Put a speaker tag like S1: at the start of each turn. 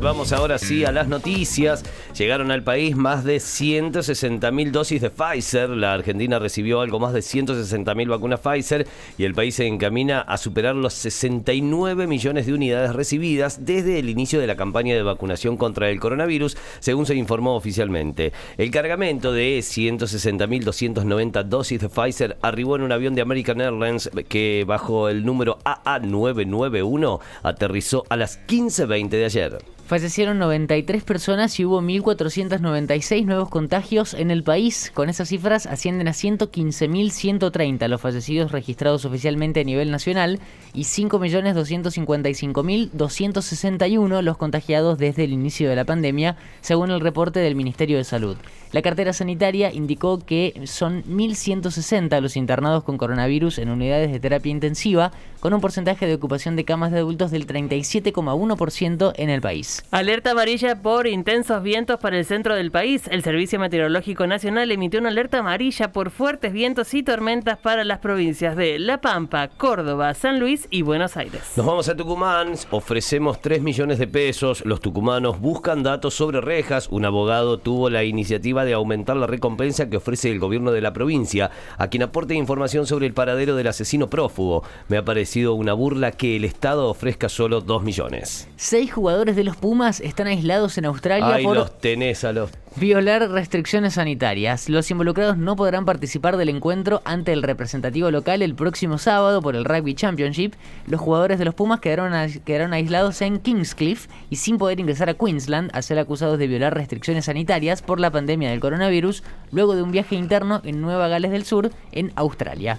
S1: Vamos ahora sí a las noticias. Llegaron al país más de 160.000 dosis de Pfizer. La Argentina recibió algo más de 160.000 vacunas Pfizer y el país se encamina a superar los 69 millones de unidades recibidas desde el inicio de la campaña de vacunación contra el coronavirus, según se informó oficialmente. El cargamento de 160.290 dosis de Pfizer arribó en un avión de American Airlines que bajo el número AA991 aterrizó a las 15.20 de ayer.
S2: Fallecieron 93 personas y hubo 1.496 nuevos contagios en el país. Con esas cifras ascienden a 115.130 los fallecidos registrados oficialmente a nivel nacional y 5.255.261 los contagiados desde el inicio de la pandemia, según el reporte del Ministerio de Salud. La cartera sanitaria indicó que son 1.160 los internados con coronavirus en unidades de terapia intensiva, con un porcentaje de ocupación de camas de adultos del 37,1% en el país.
S3: Alerta amarilla por intensos vientos para el centro del país. El Servicio Meteorológico Nacional emitió una alerta amarilla por fuertes vientos y tormentas para las provincias de La Pampa, Córdoba, San Luis y Buenos Aires.
S1: Nos vamos a Tucumán, ofrecemos 3 millones de pesos. Los tucumanos buscan datos sobre rejas. Un abogado tuvo la iniciativa de aumentar la recompensa que ofrece el gobierno de la provincia a quien aporte información sobre el paradero del asesino prófugo. Me ha parecido una burla que el Estado ofrezca solo 2 millones.
S2: Seis jugadores de los Pumas están aislados en Australia por
S1: los tenés a los...
S2: violar restricciones sanitarias. Los involucrados no podrán participar del encuentro ante el representativo local el próximo sábado por el Rugby Championship. Los jugadores de los Pumas quedaron, a- quedaron aislados en Kingscliff y sin poder ingresar a Queensland a ser acusados de violar restricciones sanitarias por la pandemia del coronavirus luego de un viaje interno en Nueva Gales del Sur, en Australia.